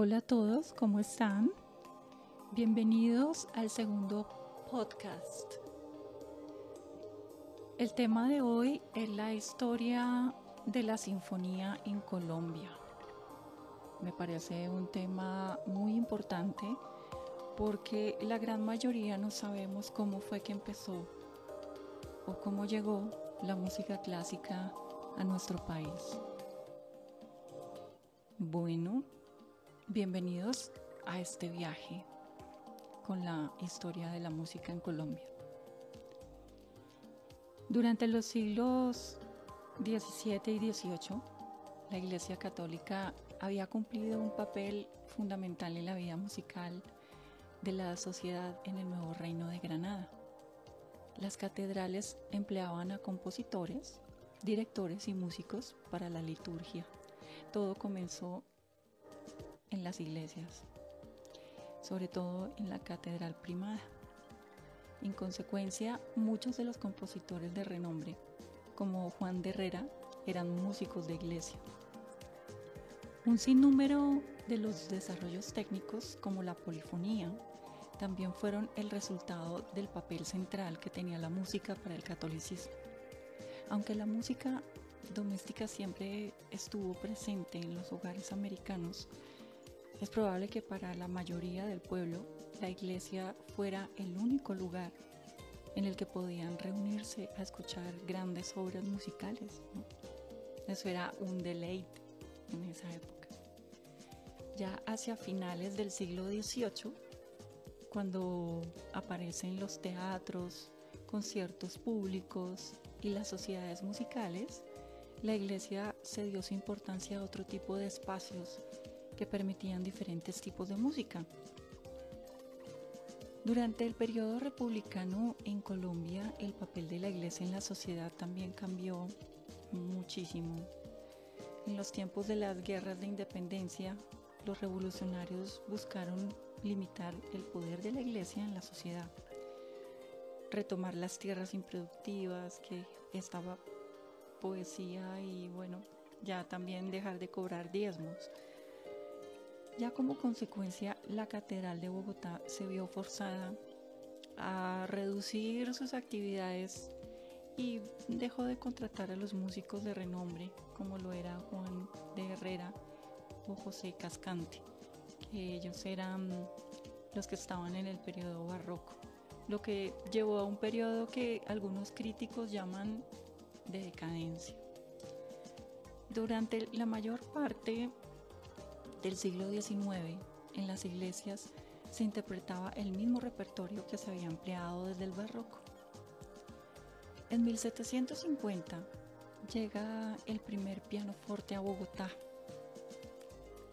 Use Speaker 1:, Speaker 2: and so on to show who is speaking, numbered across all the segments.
Speaker 1: Hola a todos, ¿cómo están? Bienvenidos al segundo podcast. El tema de hoy es la historia de la sinfonía en Colombia. Me parece un tema muy importante porque la gran mayoría no sabemos cómo fue que empezó o cómo llegó la música clásica a nuestro país. Bueno, bienvenidos a este viaje con la historia de la música en Colombia. Durante los siglos XVII y XVIII, la Iglesia Católica había cumplido un papel fundamental en la vida musical de la sociedad en el nuevo reino de Granada. Las catedrales empleaban a compositores, directores y músicos para la liturgia. Todo comenzó en las iglesias, sobre todo en la catedral primada. En consecuencia, muchos de los compositores de renombre, como Juan de Herrera, eran músicos de iglesia. Un sinnúmero de los desarrollos técnicos, como la polifonía, también fueron el resultado del papel central que tenía la música para el catolicismo. Aunque la música doméstica siempre estuvo presente en los hogares americanos, es probable que para la mayoría del pueblo la iglesia fuera el único lugar en el que podían reunirse a escuchar grandes obras musicales. Eso era un deleite en esa época. Ya hacia finales del siglo XVIII, cuando aparecen los teatros, conciertos públicos y las sociedades musicales, la iglesia se dio su importancia a otro tipo de espacios que permitían diferentes tipos de música. Durante el periodo republicano en Colombia, el papel de la iglesia en la sociedad también cambió muchísimo. En los tiempos de las guerras de independencia, los revolucionarios buscaron limitar el poder de la iglesia en la sociedad, retomar las tierras improductivas que estaba poesía y bueno, ya también dejar de cobrar diezmos. Ya como consecuencia, la Catedral de Bogotá se vio forzada a reducir sus actividades y dejó de contratar a los músicos de renombre como lo era Juan de Herrera o José Cascante que ellos eran los que estaban en el periodo barroco, lo que llevó a un periodo que algunos críticos llaman de decadencia. Durante la mayor parte del siglo XIX, en las iglesias se interpretaba el mismo repertorio que se había empleado desde el barroco. En 1750 llega el primer pianoforte a Bogotá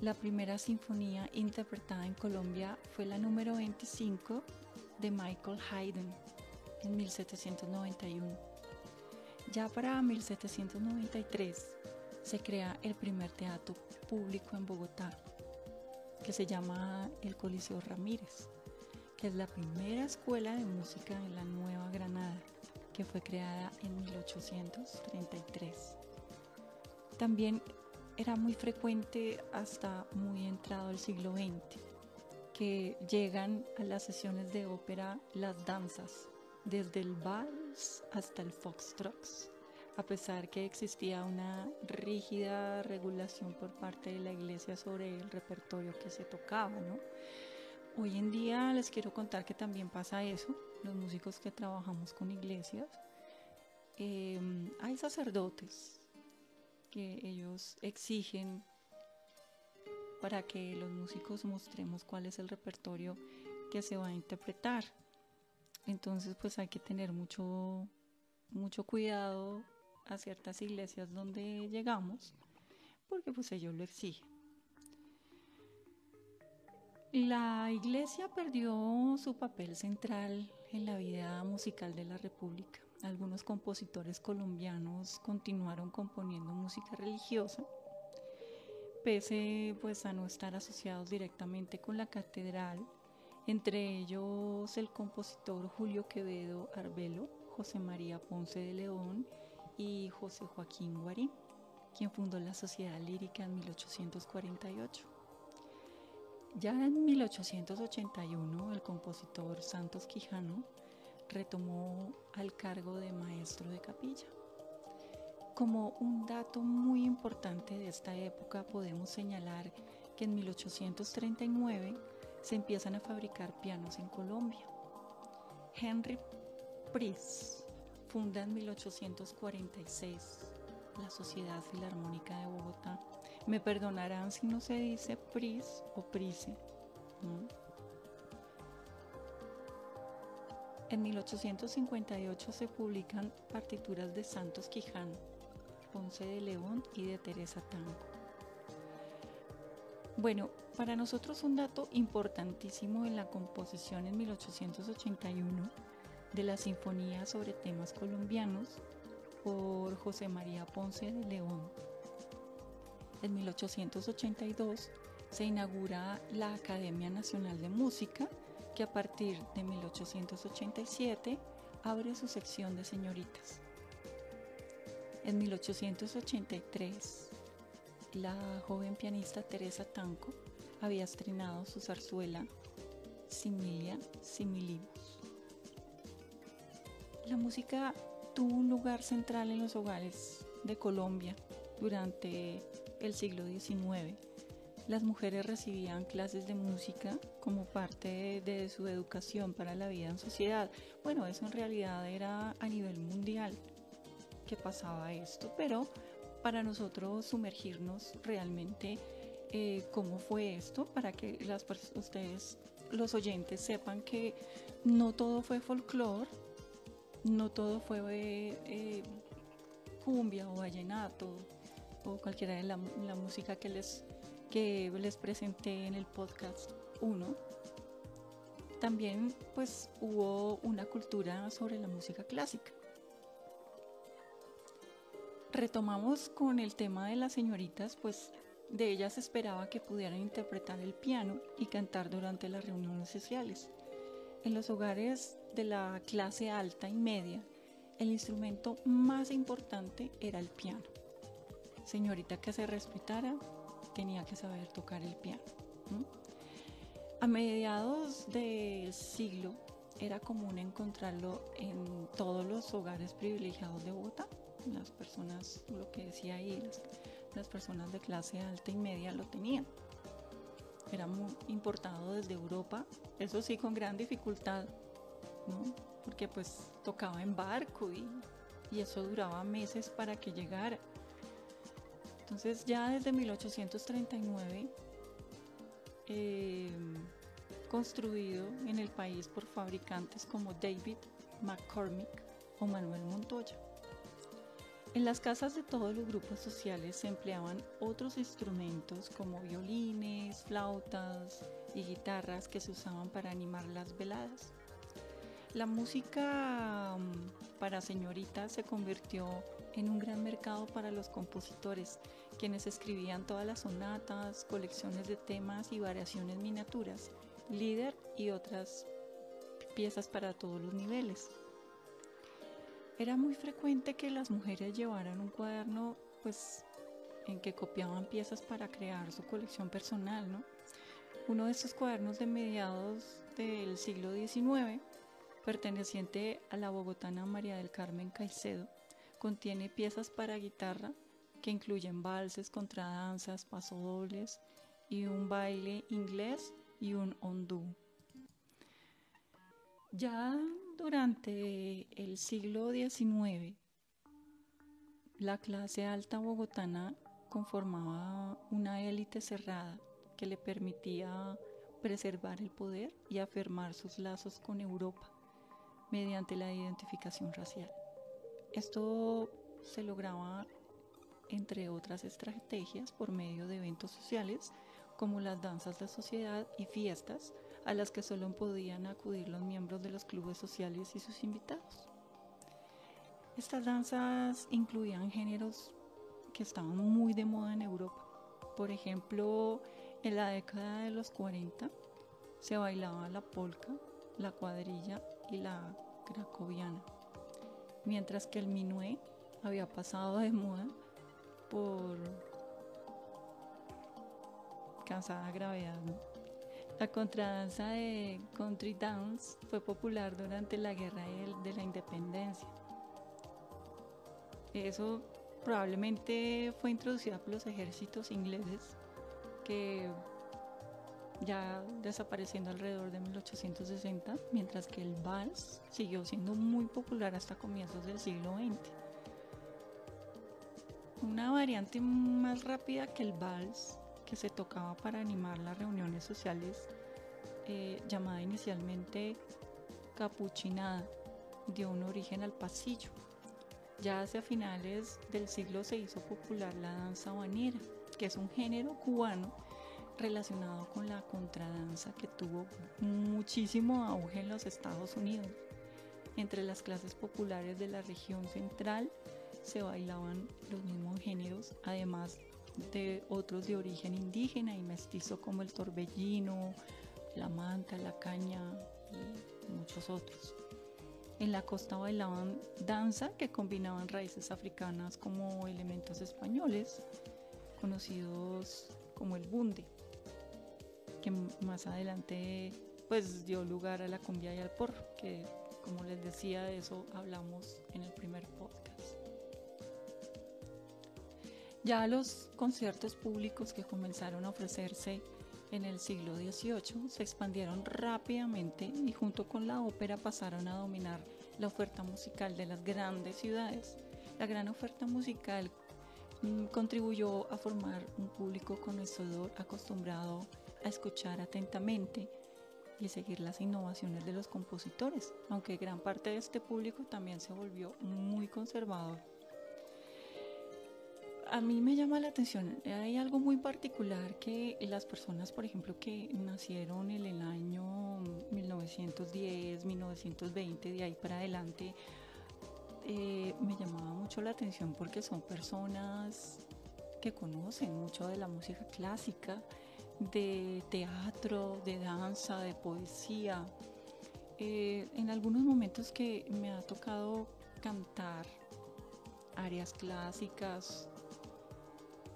Speaker 1: la primera sinfonía interpretada en Colombia fue la número 25 de Michael Haydn en 1791. Ya para 1793 se crea el primer teatro público en Bogotá, que se llama el Coliseo Ramírez, que es la primera escuela de música en la Nueva Granada, que fue creada en 1833. También era muy frecuente hasta muy entrado el siglo XX, que llegan a las sesiones de ópera las danzas, desde el vals hasta el foxtrot, a pesar que existía una rígida regulación por parte de la iglesia sobre el repertorio que se tocaba, ¿no? Hoy en día les quiero contar que también pasa eso, los músicos que trabajamos con iglesias, eh, hay sacerdotes que ellos exigen para que los músicos mostremos cuál es el repertorio que se va a interpretar. Entonces pues hay que tener mucho, mucho cuidado a ciertas iglesias donde llegamos, porque pues ellos lo exigen. La iglesia perdió su papel central en la vida musical de la República algunos compositores colombianos continuaron componiendo música religiosa, pese pues a no estar asociados directamente con la catedral, entre ellos el compositor Julio Quevedo Arbelo, José María Ponce de León y José Joaquín Guarín, quien fundó la Sociedad Lírica en 1848. Ya en 1881 el compositor Santos Quijano retomó al cargo de maestro de capilla. Como un dato muy importante de esta época podemos señalar que en 1839 se empiezan a fabricar pianos en Colombia. Henry Pries funda en 1846 la Sociedad Filarmónica de Bogotá me perdonarán si no se dice Pris o Prise. En 1858 se publican partituras de Santos Quijano, Ponce de León y de Teresa Tango. Bueno, para nosotros un dato importantísimo en la composición en 1881 de la Sinfonía sobre temas colombianos por José María Ponce de León en 1882 se inaugura la Academia Nacional de Música, que a partir de 1887 abre su sección de señoritas. En 1883, la joven pianista Teresa Tanco había estrenado su zarzuela Similia Similibus. La música tuvo un lugar central en los hogares de Colombia durante el siglo XIX. Las mujeres recibían clases de música como parte de, su educación para la vida en sociedad. Bueno, eso en realidad era a nivel mundial que pasaba esto, pero para nosotros sumergirnos realmente eh, cómo fue esto, para que ustedes, los oyentes, sepan que no todo fue folclore, no todo fue eh, cumbia o vallenato, o cualquiera de la, música que les, que les presenté en el podcast 1, también pues hubo una cultura sobre la música clásica. Retomamos con el tema de las señoritas, pues de ellas esperaba que pudieran interpretar el piano y cantar durante las reuniones sociales. En los hogares de la clase alta y media, el instrumento más importante era el piano señorita que se respetara tenía que saber tocar el piano. A mediados del siglo era común encontrarlo en todos los hogares privilegiados de Bogotá. Las personas, lo que decía ahí, las, personas de clase alta y media lo tenían. Era muy importado desde Europa, eso sí con gran dificultad, porque pues tocaba en barco y, eso duraba meses para que llegara. Entonces ya desde 1839, em, construido en el país por fabricantes como David McCormick o Manuel Montoya. En las casas de todos los grupos sociales se empleaban otros instrumentos como violines, flautas y guitarras que se usaban para animar las veladas. La música mm, para señoritas se convirtió en un gran mercado para los compositores, quienes escribían todas las sonatas, colecciones de temas y variaciones miniaturas, líder y otras piezas para todos los niveles. Era muy frecuente que las mujeres llevaran un cuaderno pues en que copiaban piezas para crear su colección personal, ¿no? Uno de estos cuadernos de mediados del siglo XIX, perteneciente a la bogotana María del Carmen Caicedo, Contiene piezas para guitarra que incluyen valses, contradanzas, pasodobles y un baile inglés y un hondú. Ya durante el siglo XIX, la clase alta bogotana conformaba una élite cerrada que le permitía preservar el poder y afirmar sus lazos con Europa mediante la identificación racial. Esto se lograba, entre otras estrategias, por medio de eventos sociales como las danzas de sociedad y fiestas a las que solo podían acudir los miembros de los clubes sociales y sus invitados. Estas danzas incluían géneros que estaban muy de moda en Europa. Por ejemplo, en la década de los 40 se bailaba la polka, la cuadrilla y la cracoviana mientras que el minué había pasado de moda por cansada gravedad. La contradanza de country dance fue popular durante la guerra de la independencia. Eso probablemente fue introducida por los ejércitos ingleses que ya desapareciendo alrededor de 1860, mientras que el vals siguió siendo muy popular hasta comienzos del siglo XX. Una variante más rápida que el vals que se tocaba para animar las reuniones sociales, eh, llamada inicialmente capuchinada, dio un origen al pasillo. Ya hacia finales del siglo se hizo popular la danza banera, que es un género cubano relacionado con la contradanza que tuvo muchísimo auge en los Estados Unidos. Entre las clases populares de la región central se bailaban los mismos géneros, además de otros de origen indígena y mestizo como el torbellino, la manta, la caña y muchos otros. En la costa bailaban danza que combinaban raíces africanas como elementos españoles, conocidos como el bunde, que más adelante pues dio lugar a la cumbia y al porro, que como les decía de eso hablamos en el primer podcast. Ya los conciertos públicos que comenzaron a ofrecerse en el siglo XVIII se expandieron rápidamente y junto con la ópera pasaron a dominar la oferta musical de las grandes ciudades. La gran oferta musical mm, contribuyó a formar un público conocedor acostumbrado a escuchar atentamente y seguir las innovaciones de los compositores, aunque gran parte de este público también se volvió muy conservador. A mí me llama la atención, hay algo muy particular que las personas, por ejemplo, que nacieron en el año 1910, 1920, de ahí para adelante, eh, me llamaba mucho la atención porque son personas que conocen mucho de la música clásica, de teatro, de danza, de poesía. Eh, en algunos momentos que me ha tocado cantar áreas clásicas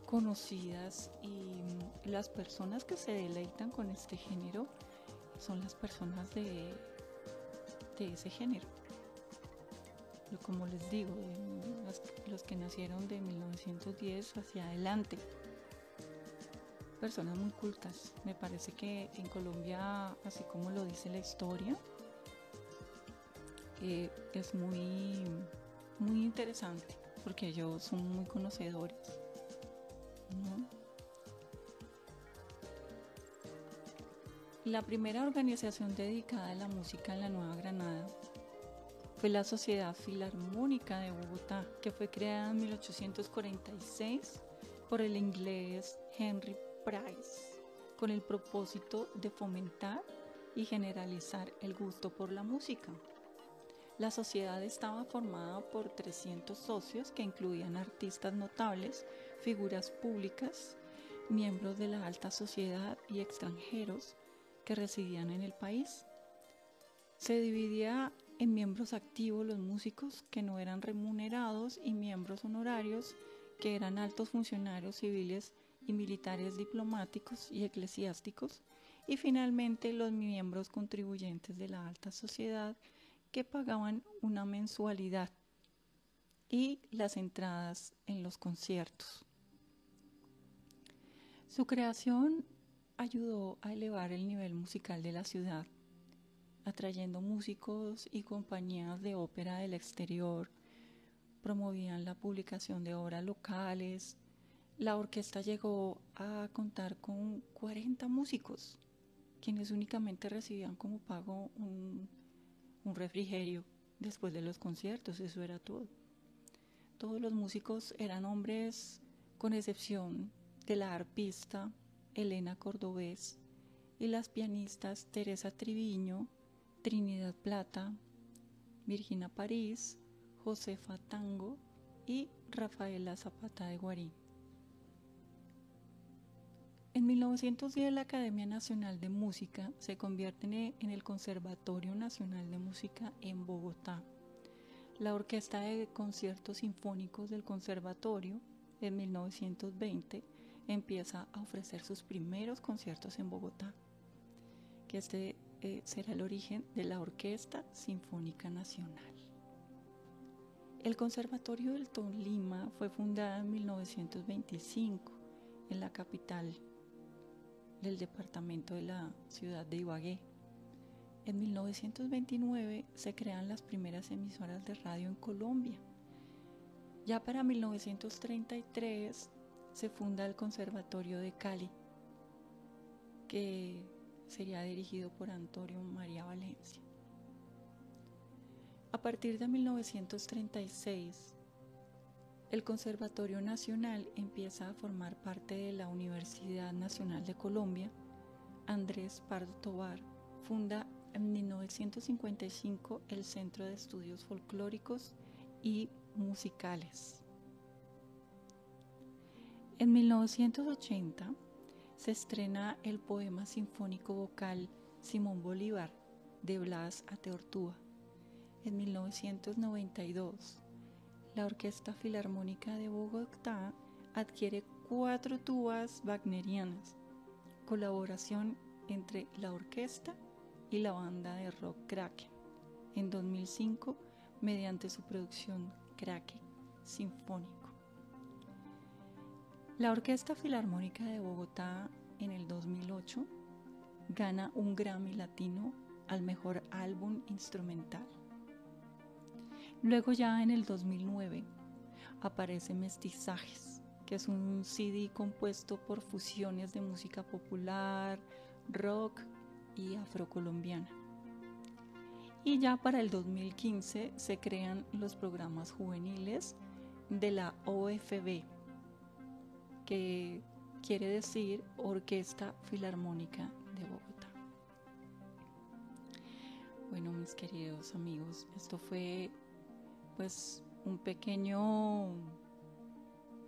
Speaker 1: conocidas y las personas que se deleitan con este género son las personas de, de ese género. Como les digo, los, que nacieron de 1910 hacia adelante. Personas muy cultas. Me parece que en Colombia, así como lo dice la historia, eh, es muy, muy interesante porque ellos son muy conocedores la primera organización dedicada a la música en la Nueva Granada fue la Sociedad Filarmónica de Bogotá, que fue creada en 1846 por el inglés Henry Price, con el propósito de fomentar y generalizar el gusto por la música. La sociedad estaba formada por 300 socios que incluían artistas notables, figuras públicas, miembros de la alta sociedad y extranjeros que residían en el país. Se dividía en miembros activos los músicos que no eran remunerados y miembros honorarios que eran altos funcionarios civiles y militares diplomáticos y eclesiásticos y finalmente los miembros contribuyentes de la alta sociedad que pagaban una mensualidad y las entradas en los conciertos. Su creación ayudó a elevar el nivel musical de la ciudad, atrayendo músicos y compañías de ópera del exterior, promovían la publicación de obras locales, la orquesta llegó a contar con 40 músicos, quienes únicamente recibían como pago un refrigerio después de los conciertos, eso era todo. Todos los músicos eran hombres con excepción de la arpista Elena Cordobés y las pianistas Teresa Triviño, Trinidad Plata, Virginia París, Josefa Tango y Rafaela Zapata de Guarín. En 1910 la Academia Nacional de Música se convierte en el Conservatorio Nacional de Música en Bogotá. La Orquesta de Conciertos Sinfónicos del Conservatorio en 1920 empieza a ofrecer sus primeros conciertos en Bogotá. que este eh, será el origen de la Orquesta Sinfónica Nacional. El Conservatorio del Tolima fue fundado en 1925 en la capital del departamento de la ciudad de Ibagué. En 1929 se crean las primeras emisoras de radio en Colombia. Ya para 1933 se funda el Conservatorio de Cali, que sería dirigido por Antonio María Valencia. A partir de 1936, el Conservatorio Nacional empieza a formar parte de la Universidad Nacional de Colombia. Andrés Pardo Tobar funda en 1955 el Centro de Estudios Folclóricos y Musicales. En 1980 se estrena el poema sinfónico vocal Simón Bolívar de Blas Ateortúa en 1992, la Orquesta Filarmónica de Bogotá adquiere cuatro tubas wagnerianas, colaboración entre la orquesta y la banda de rock Kraken, en 2005 mediante su producción Kraken Sinfónico. La Orquesta Filarmónica de Bogotá en el 2008 gana un Grammy Latino al mejor álbum instrumental. Luego ya en el 2009 aparece Mestizajes, que es un CD compuesto por fusiones de música popular, rock y afrocolombiana. Y ya para el 2015 se crean los programas juveniles de la OFB, que quiere decir Orquesta Filarmónica de Bogotá. Bueno, mis queridos amigos, esto fue pues un pequeño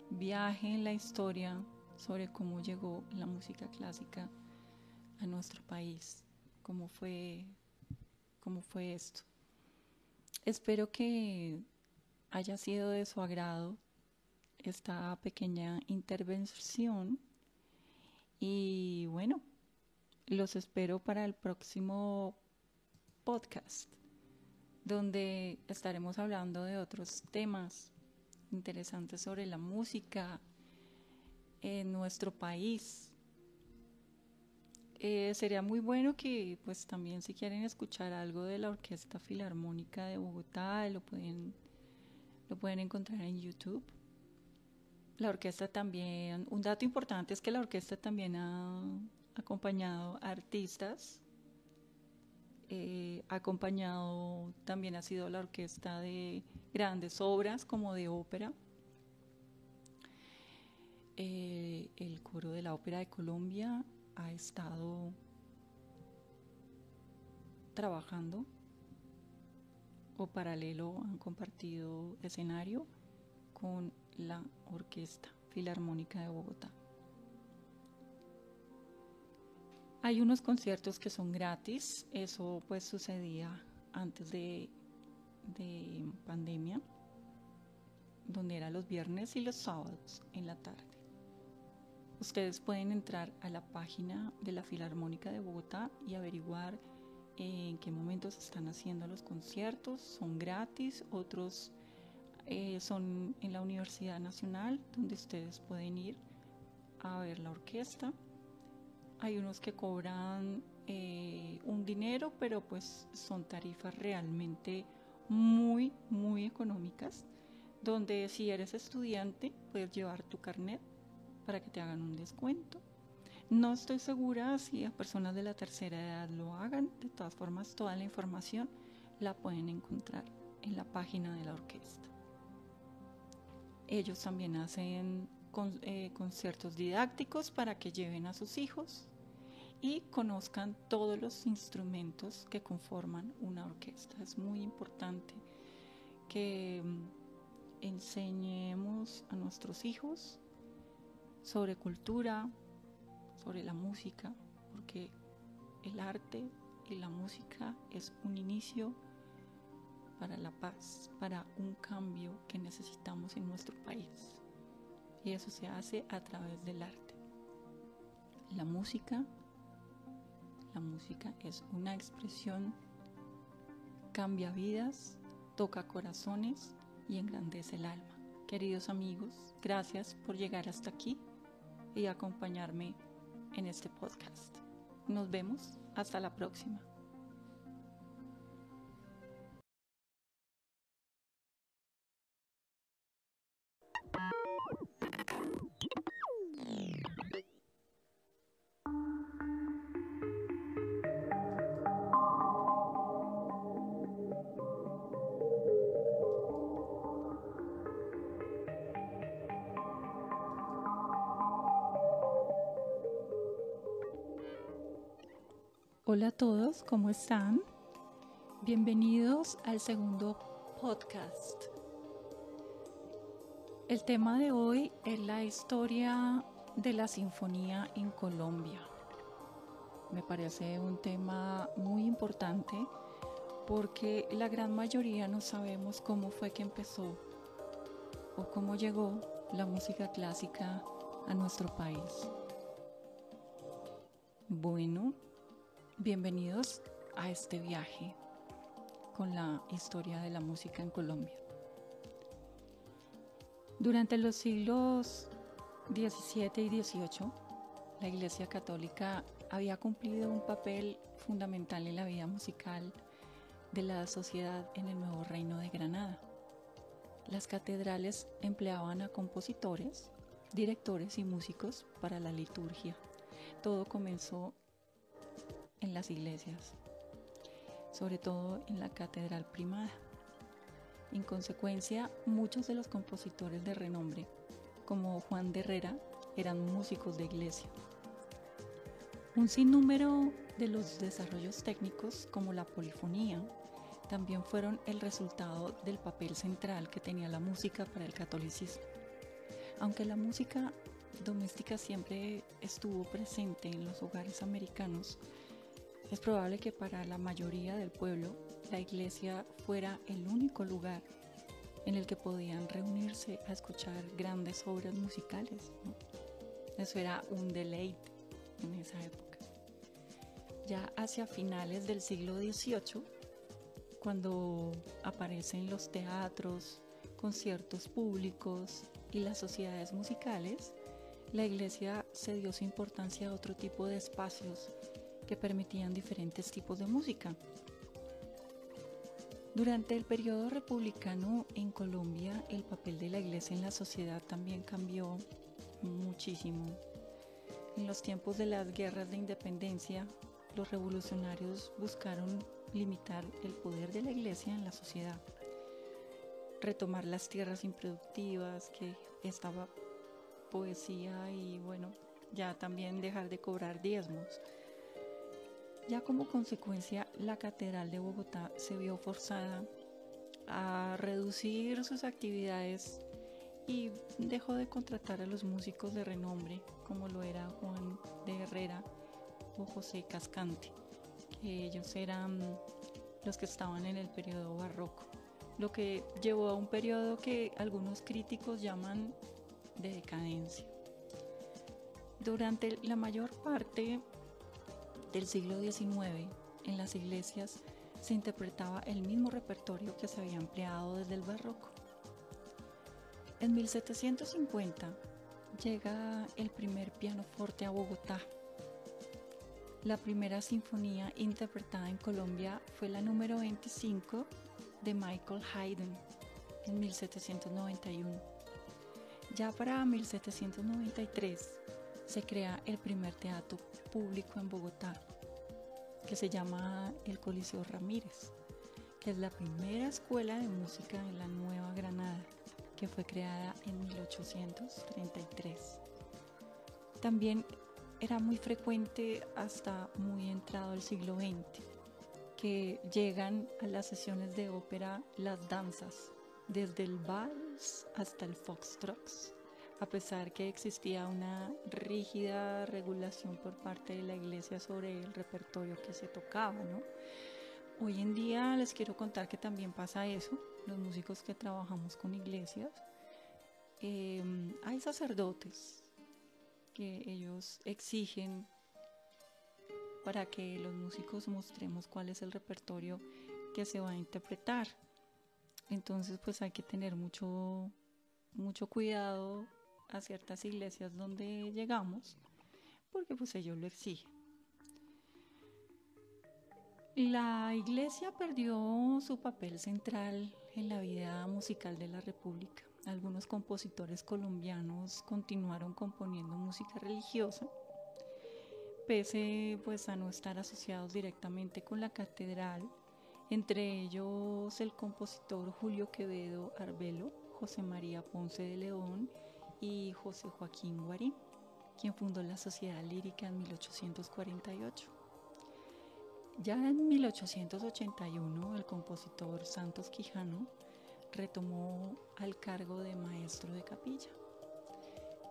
Speaker 1: viaje en la historia sobre cómo llegó la música clásica a nuestro país, cómo fue, cómo fue esto. Espero que haya sido de su agrado esta pequeña intervención y bueno, los espero para el próximo podcast donde estaremos hablando de otros temas interesantes sobre la música en nuestro país. Eh, sería muy bueno que pues también si quieren escuchar algo de la Orquesta Filarmónica de Bogotá lo pueden, lo pueden encontrar en YouTube. La orquesta también, un dato importante es que la orquesta también ha acompañado artistas eh, acompañado también ha sido la orquesta de grandes obras como de ópera. Eh, el coro de la Ópera de Colombia ha estado trabajando o paralelo han compartido escenario con la Orquesta Filarmónica de Bogotá. Hay unos conciertos que son gratis, eso pues sucedía antes de, pandemia, donde era los viernes y los sábados en la tarde. Ustedes pueden entrar a la página de la Filarmónica de Bogotá y averiguar en qué momentos están haciendo los conciertos. Son gratis, otros eh, son en la Universidad Nacional, donde ustedes pueden ir a ver la orquesta hay unos que cobran eh, un dinero, pero pues son tarifas realmente muy, muy económicas, donde si eres estudiante puedes llevar tu carnet para que te hagan un descuento. No estoy segura si a personas de la tercera edad lo hagan, de todas formas toda la información la pueden encontrar en la página de la orquesta. Ellos también hacen eh, conciertos didácticos para que lleven a sus hijos y conozcan todos los instrumentos que conforman una orquesta. Es muy importante que mm, enseñemos a nuestros hijos sobre cultura, sobre la música, porque el arte y la música es un inicio para la paz, para un cambio que necesitamos en nuestro país. Y eso se hace a través del arte. La música la música es una expresión, cambia vidas, toca corazones y engrandece el alma. Queridos amigos, gracias por llegar hasta aquí y acompañarme en este podcast. Nos vemos hasta la próxima. Hola a todos, ¿cómo están? Bienvenidos al segundo podcast. El tema de hoy es la historia de la sinfonía en Colombia. Me parece un tema muy importante porque la gran mayoría no sabemos cómo fue que empezó o cómo llegó la música clásica a nuestro país. Bueno, Bienvenidos a este viaje con la historia de la música en Colombia. Durante los siglos XVII y XVIII, la Iglesia Católica había cumplido un papel fundamental en la vida musical de la sociedad en el nuevo reino de Granada. Las catedrales empleaban a compositores, directores y músicos para la liturgia. Todo comenzó en las iglesias, sobre todo en la Catedral Primada. En consecuencia, muchos de los compositores de renombre, como Juan de Herrera, eran músicos de iglesia. Un sinnúmero de los desarrollos técnicos, como la polifonía, también fueron el resultado del papel central que tenía la música para el catolicismo. Aunque la música doméstica siempre estuvo presente en los hogares americanos, es probable que para la mayoría del pueblo la iglesia fuera el único lugar en el que podían reunirse a escuchar grandes obras musicales. Eso era un deleite en esa época. Ya hacia finales del siglo XVIII, cuando aparecen los teatros, conciertos públicos y las sociedades musicales, la iglesia se dio su importancia a otro tipo de espacios que permitían diferentes tipos de música. Durante el periodo republicano en Colombia, el papel de la iglesia en la sociedad también cambió muchísimo. En los tiempos de las guerras de independencia, los revolucionarios buscaron limitar el poder de la iglesia en la sociedad, retomar las tierras improductivas, que estaba poesía y bueno, ya también dejar de cobrar diezmos. Ya como consecuencia, la Catedral de Bogotá se vio forzada a reducir sus actividades y dejó de contratar a los músicos de renombre como lo era Juan de Herrera o José Cascante, que ellos eran los que estaban en el periodo barroco, lo que llevó a un periodo que algunos críticos llaman de decadencia. Durante la mayor parte del siglo XIX, en las iglesias se interpretaba el mismo repertorio que se había empleado desde el barroco. En 1750 llega el primer pianoforte a Bogotá. La primera sinfonía interpretada en Colombia fue la número 25 de Michael Haydn en 1791. Ya para 1793 se crea el primer teatro público en Bogotá, que se llama el Coliseo Ramírez, que es la primera escuela de música en la Nueva Granada, que fue creada en 1833. También era muy frecuente hasta muy entrado el siglo XX que llegan a las sesiones de ópera las danzas, desde el vals hasta el foxtrot a pesar que existía una rígida regulación por parte de la iglesia sobre el repertorio que se tocaba, ¿no? Hoy en día les quiero contar que también pasa eso, los músicos que trabajamos con iglesias, em, hay sacerdotes que ellos exigen para que los músicos mostremos cuál es el repertorio que se va a interpretar. Entonces pues hay que tener mucho, mucho cuidado a ciertas iglesias donde llegamos, porque pues ellos lo exigen. La iglesia perdió su papel central en la vida musical de la República. Algunos compositores colombianos continuaron componiendo música religiosa, pese pues a no estar asociados directamente con la catedral, entre ellos el compositor Julio Quevedo Arbelo, José María Ponce de León y José Joaquín Guarín, quien fundó la Sociedad Lírica en 1848. Ya en 1881 el compositor Santos Quijano retomó al cargo de maestro de capilla.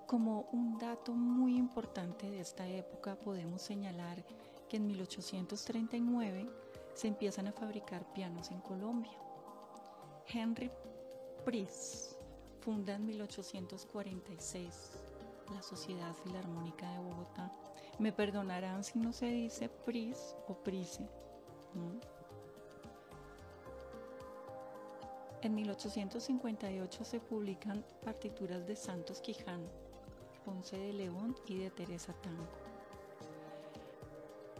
Speaker 1: Como un dato muy importante de esta época podemos señalar que en 1839 se empiezan a fabricar pianos en Colombia. Henry Pries funda en 1846 la Sociedad Filarmónica de Bogotá. Me perdonarán si no se dice Pris o Prise. En 1858 se publican partituras de Santos Quijano, Ponce de León y de Teresa Tango.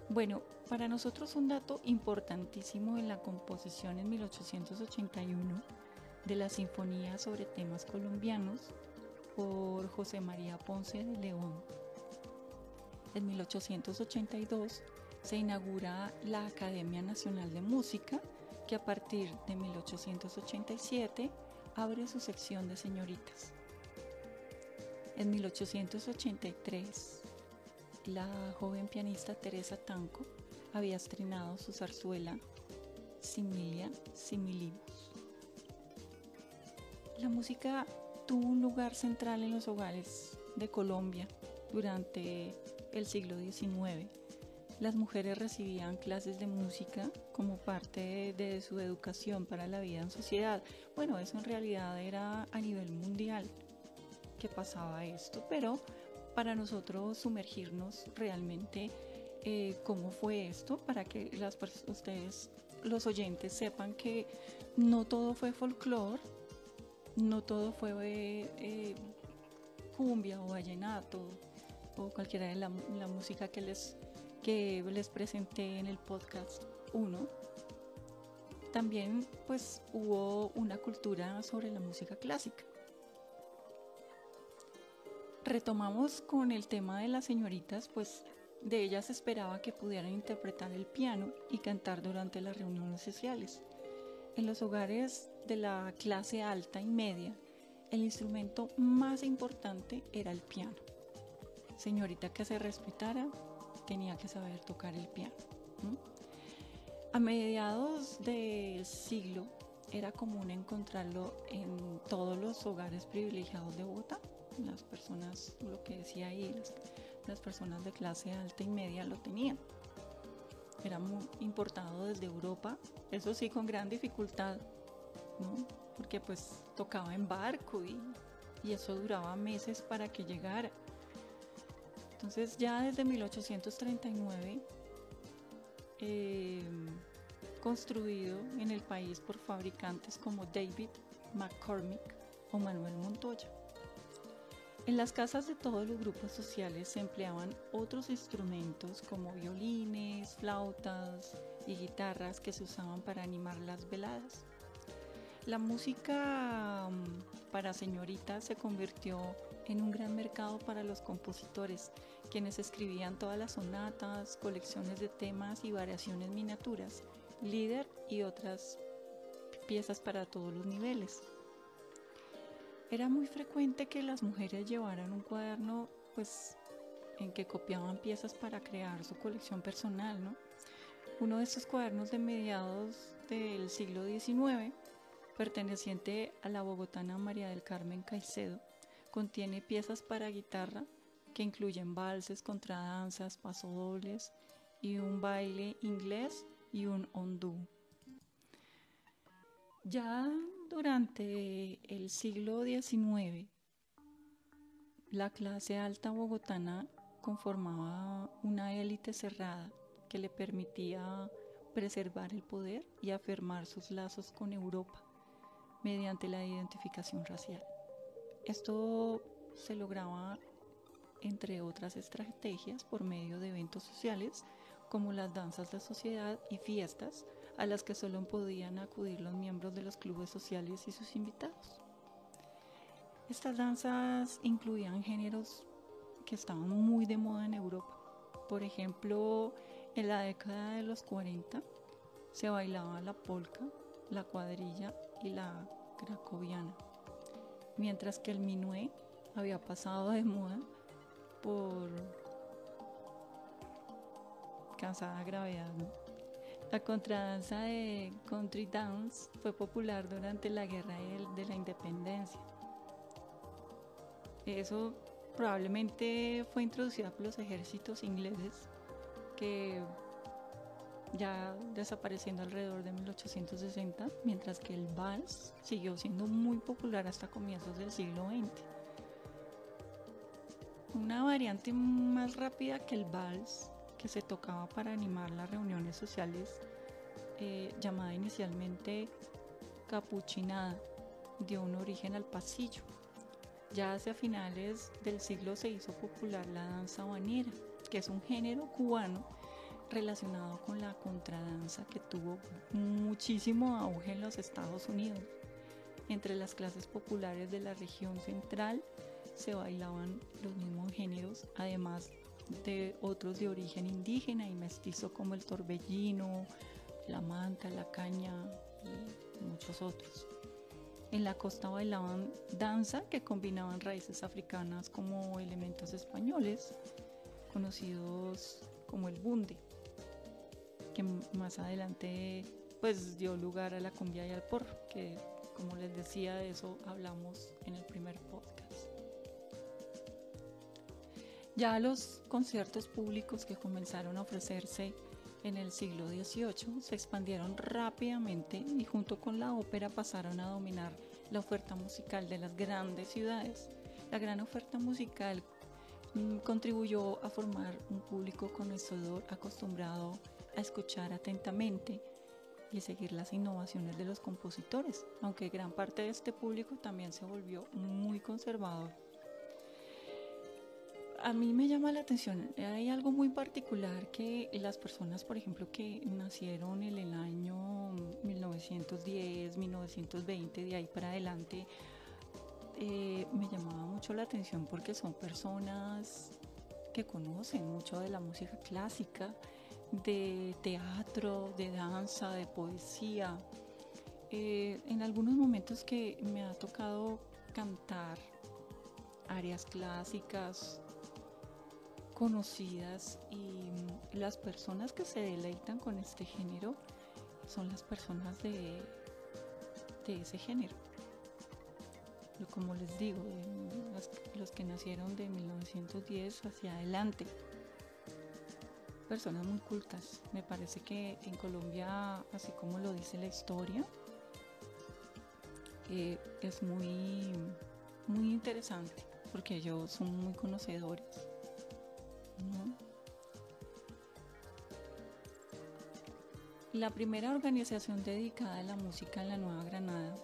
Speaker 1: Bueno, para nosotros un dato importantísimo en la composición en 1881 de la Sinfonía sobre temas colombianos por José María Ponce de León. En 1882 se inaugura la Academia Nacional de Música, que a partir de 1887 abre su sección de señoritas. En 1883, la joven pianista Teresa Tanco había estrenado su zarzuela Similia Similibus. La música tuvo un lugar central en los hogares de Colombia durante el siglo XIX. Las mujeres recibían clases de música como parte de, su educación para la vida en sociedad. Bueno, eso en realidad era a nivel mundial que pasaba esto, pero para nosotros sumergirnos realmente eh, cómo fue esto, para que ustedes, los oyentes, sepan que no todo fue folclore, no todo fue eh, cumbia o vallenato o cualquiera de la, música que les, que les presenté en el podcast 1. También pues hubo una cultura sobre la música clásica. Retomamos con el tema de las señoritas, pues de ellas esperaba que pudieran interpretar el piano y cantar durante las reuniones sociales. En los hogares de la clase alta y media, el instrumento más importante era el piano. Señorita que se respetara, tenía que saber tocar el piano. A mediados del siglo era común encontrarlo en todos los hogares privilegiados de Bogotá. Las personas, lo que decía ahí, las personas de clase alta y media lo tenían era muy importado desde Europa, eso sí con gran dificultad, porque pues tocaba en barco y, eso duraba meses para que llegara. Entonces ya desde 1839, em, construido en el país por fabricantes como David McCormick o Manuel Montoya. En las casas de todos los grupos sociales se empleaban otros instrumentos como violines, flautas y guitarras que se usaban para animar las veladas. La música mm, para señoritas se convirtió en un gran mercado para los compositores, quienes escribían todas las sonatas, colecciones de temas y variaciones miniaturas, líder y otras piezas para todos los niveles. Era muy frecuente que las mujeres llevaran un cuaderno pues en que copiaban piezas para crear su colección personal, ¿no? Uno de estos cuadernos de mediados del siglo XIX, perteneciente a la bogotana María del Carmen Caicedo, contiene piezas para guitarra que incluyen valses, contradanzas, pasodobles y un baile inglés y un hondú. Ya durante el siglo XIX, la clase alta bogotana conformaba una élite cerrada que le permitía preservar el poder y afirmar sus lazos con Europa mediante la identificación racial. Esto se lograba, entre otras estrategias, por medio de eventos sociales como las danzas de sociedad y fiestas a las que solo podían acudir los miembros de los clubes sociales y sus invitados. Estas danzas incluían géneros que estaban muy de moda en Europa. Por ejemplo, en la década de los 40 se bailaba la polka, la cuadrilla y la cracoviana, mientras que el minué había pasado de moda por cansada gravedad. La contradanza de country dance fue popular durante la guerra de la independencia eso probablemente fue introducida por los ejércitos ingleses que ya desapareciendo alrededor de 1860, mientras que el vals siguió siendo muy popular hasta comienzos del siglo XX. Una variante más rápida que el vals, que se tocaba para animar las reuniones sociales, eh, llamada inicialmente capuchinada, dio un origen al pasillo ya hacia finales del siglo se hizo popular la danza habanera, que es un género cubano relacionado con la contradanza que tuvo muchísimo auge en los Estados Unidos. Entre las clases populares de la región central se bailaban los mismos géneros, además de otros de origen indígena y mestizo como el torbellino, la manta, la caña y muchos otros. En la costa bailaban danza que combinaban raíces africanas como elementos españoles, conocidos como el bunde, que más adelante pues dio lugar a la cumbia y al porro, que como les decía de eso hablamos en el primer podcast. Ya los conciertos públicos que comenzaron a ofrecerse en el siglo XVIII se expandieron rápidamente y junto con la ópera pasaron a dominar la oferta musical de las grandes ciudades. La gran oferta musical mm, contribuyó a formar un público conocedor acostumbrado escuchar atentamente y seguir las innovaciones de los compositores, aunque gran parte de este público también se volvió muy conservador. A mí me llama la atención, hay algo muy particular que las personas, por ejemplo, que nacieron en el año 1910, 1920, de ahí para adelante, eh, me llamaba mucho la atención porque son personas que conocen mucho de la música clásica, de teatro, de danza, de poesía. Eh, en algunos momentos que me ha tocado cantar áreas clásicas conocidas y las personas que se deleitan con este género son las personas de, de ese género. Como les digo, los, que nacieron de 1910 hacia adelante. Personas muy cultas. Me parece que en Colombia, así como lo dice la historia, eh, es muy, muy interesante porque ellos son muy conocedores la primera organización dedicada a la música en la Nueva Granada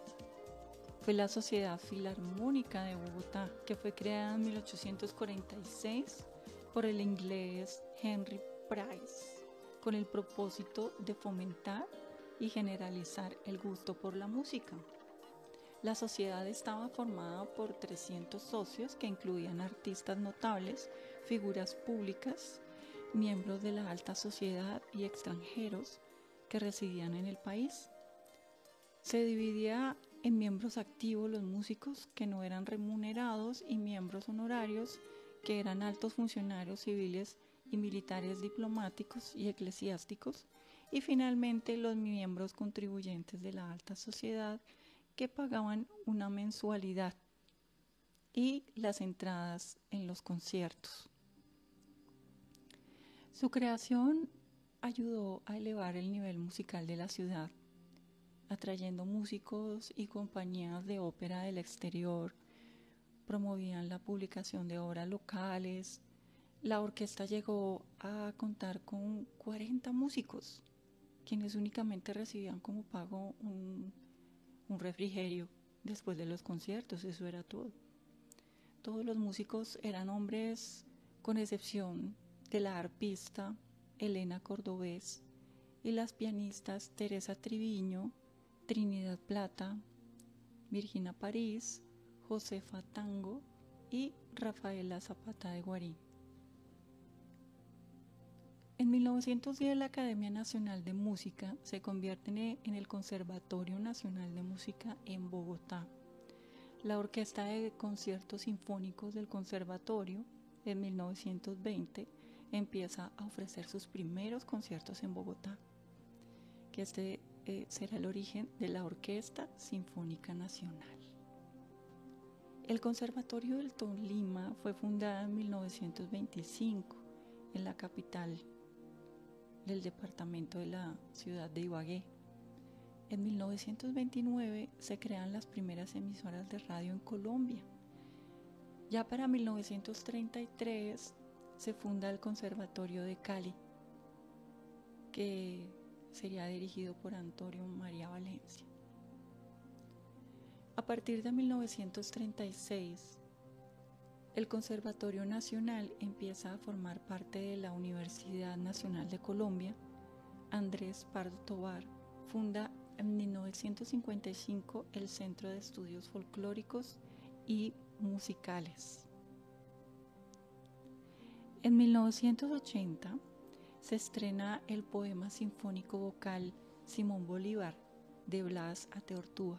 Speaker 1: fue la Sociedad Filarmónica de Bogotá, que fue creada en 1846 por el inglés Henry Price, con el propósito de fomentar y generalizar el gusto por la música. La sociedad estaba formada por 300 socios que incluían artistas notables, figuras públicas, miembros de la alta sociedad y extranjeros que residían en el país. Se dividía en miembros activos los músicos que no eran remunerados y miembros honorarios que eran altos funcionarios civiles y militares diplomáticos y eclesiásticos y finalmente los miembros contribuyentes de la alta sociedad que pagaban una mensualidad y las entradas en los conciertos. Su creación ayudó a elevar el nivel musical de la ciudad, atrayendo músicos y compañías de ópera del exterior, promovían la publicación de obras locales, La orquesta llegó a contar con 40 músicos, quienes únicamente recibían como pago un, refrigerio después de los conciertos, eso era todo. Todos los músicos eran hombres, con excepción de la arpista Elena Cordobés y las pianistas Teresa Triviño, Trinidad Plata, Virginia París, Josefa Tango y Rafaela Zapata de Guarín. En 1910 la Academia Nacional de Música se convierte en el Conservatorio Nacional de Música en Bogotá. La Orquesta de Conciertos Sinfónicos del Conservatorio en 1920 empieza a ofrecer sus primeros conciertos en Bogotá, que este eh, será el origen de la Orquesta Sinfónica Nacional. El Conservatorio del Tolima fue fundado en 1925 en la capital del departamento de la ciudad de Ibagué. En 1929 se crean las primeras emisoras de radio en Colombia. Ya para 1933 se funda el Conservatorio de Cali, que sería dirigido por Antonio María Valencia. A partir de 1936, el Conservatorio Nacional empieza a formar parte de la Universidad Nacional de Colombia. Andrés Pardo Tobar funda en 1955 el Centro de Estudios Folclóricos y Musicales. En 1980 se estrena el poema sinfónico vocal Simón Bolívar de Blas Ateortúa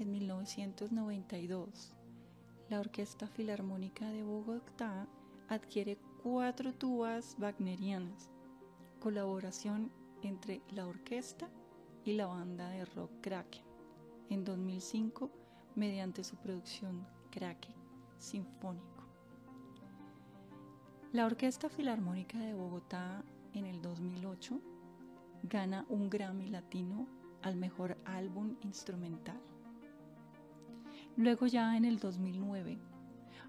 Speaker 1: en 1992, la Orquesta Filarmónica de Bogotá adquiere cuatro tubas wagnerianas, colaboración entre la orquesta y la banda de rock Kraken, en 2005 mediante su producción Kraken Sinfónico. La Orquesta Filarmónica de Bogotá en el 2008 gana un Grammy Latino al mejor álbum instrumental. Luego ya en el 2009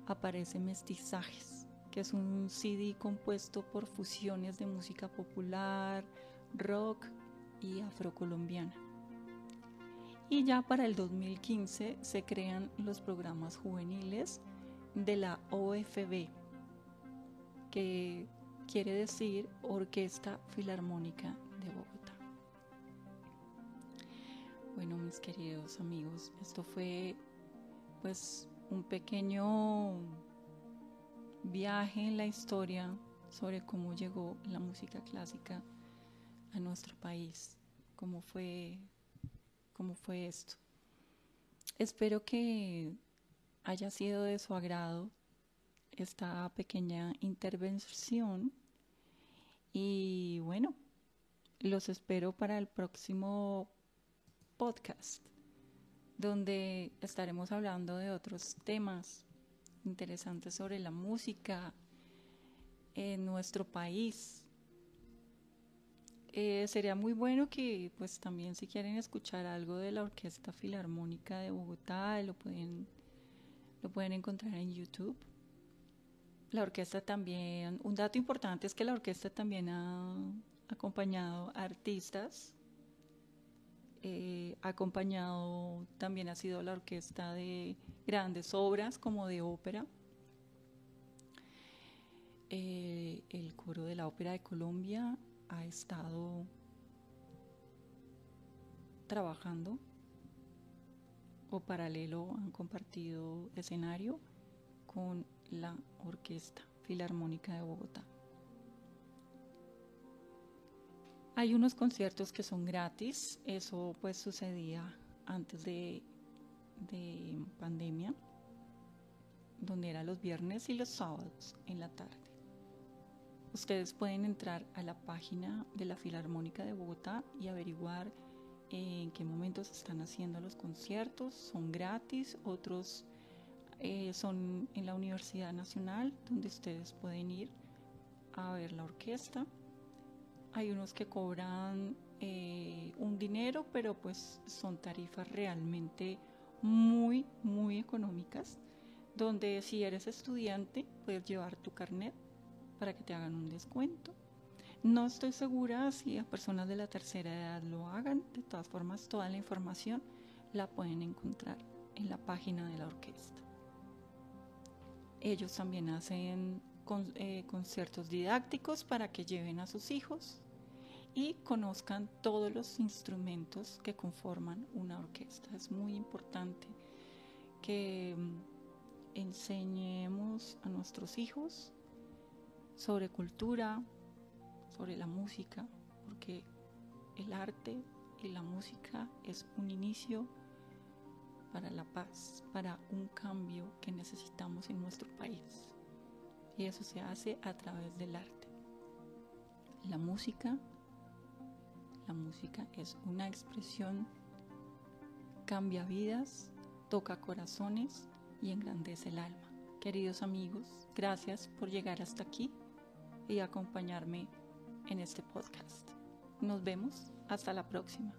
Speaker 1: aparece Mestizajes, que es un CD compuesto por fusiones de música popular, rock y afrocolombiana. Y ya para el 2015 se crean los programas juveniles de la OFB, que quiere decir Orquesta Filarmónica de Bogotá. Bueno, mis queridos amigos, esto fue pues un pequeño viaje en la historia sobre cómo llegó la música clásica a nuestro país, cómo fue, cómo fue esto. Espero que haya sido de su agrado esta pequeña intervención y bueno, los espero para el próximo podcast donde estaremos hablando de otros temas interesantes sobre la música en nuestro país. Eh, sería muy bueno que pues también si quieren escuchar algo de la Orquesta Filarmónica de Bogotá lo pueden, lo pueden encontrar en YouTube. La orquesta también, un dato importante es que la orquesta también ha acompañado artistas eh, acompañado también ha sido la orquesta de grandes obras como de ópera. Eh, el coro de la Ópera de Colombia ha estado trabajando o paralelo han compartido escenario con la Orquesta Filarmónica de Bogotá. Hay unos conciertos que son gratis, eso pues sucedía antes de, pandemia, donde era los viernes y los sábados en la tarde. Ustedes pueden entrar a la página de la Filarmónica de Bogotá y averiguar en qué momentos están haciendo los conciertos. Son gratis, otros eh, son en la Universidad Nacional, donde ustedes pueden ir a ver la orquesta hay unos que cobran eh, un dinero, pero pues son tarifas realmente muy, muy económicas, donde si eres estudiante puedes llevar tu carnet para que te hagan un descuento. No estoy segura si a personas de la tercera edad lo hagan. De todas formas, toda la información la pueden encontrar en la página de la orquesta. Ellos también hacen eh, conciertos didácticos para que lleven a sus hijos y conozcan todos los instrumentos que conforman una orquesta. Es muy importante que mm, enseñemos a nuestros hijos sobre cultura, sobre la música, porque el arte y la música es un inicio para la paz, para un cambio que necesitamos en nuestro país. Y eso se hace a través del arte. La música, la música es una expresión, cambia vidas, toca corazones y engrandece el alma. Queridos amigos, gracias por llegar hasta aquí y acompañarme en este podcast. Nos vemos hasta la próxima.